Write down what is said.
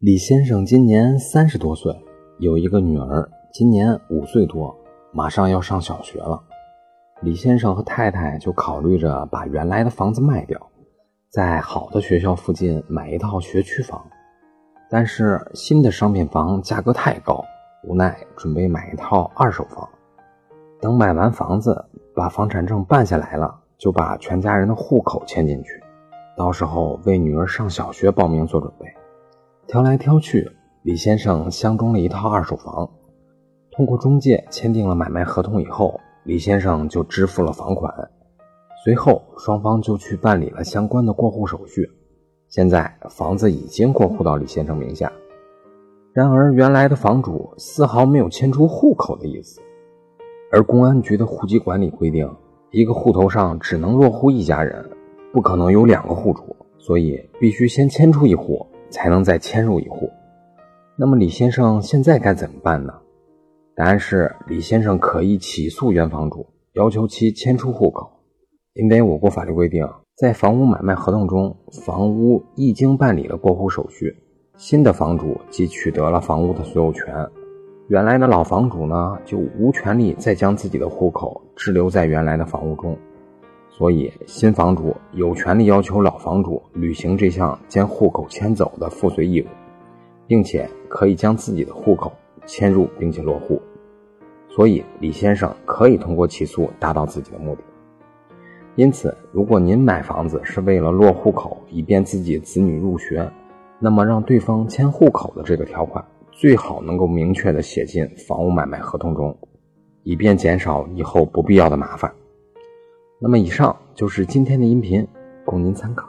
李先生今年三十多岁，有一个女儿，今年五岁多，马上要上小学了。李先生和太太就考虑着把原来的房子卖掉，在好的学校附近买一套学区房。但是新的商品房价格太高，无奈准备买一套二手房。等买完房子，把房产证办下来了，就把全家人的户口迁进去，到时候为女儿上小学报名做准备。挑来挑去，李先生相中了一套二手房。通过中介签订了买卖合同以后，李先生就支付了房款。随后，双方就去办理了相关的过户手续。现在，房子已经过户到李先生名下。然而，原来的房主丝毫没有迁出户口的意思。而公安局的户籍管理规定，一个户头上只能落户一家人，不可能有两个户主，所以必须先迁出一户。才能再迁入一户。那么李先生现在该怎么办呢？答案是李先生可以起诉原房主，要求其迁出户口。因为我国法律规定，在房屋买卖合同中，房屋一经办理了过户手续，新的房主即取得了房屋的所有权，原来的老房主呢就无权利再将自己的户口滞留在原来的房屋中。所以，新房主有权利要求老房主履行这项将户口迁走的附随义务，并且可以将自己的户口迁入并且落户。所以，李先生可以通过起诉达到自己的目的。因此，如果您买房子是为了落户口，以便自己子女入学，那么让对方迁户口的这个条款最好能够明确的写进房屋买卖合同中，以便减少以后不必要的麻烦。那么，以上就是今天的音频，供您参考。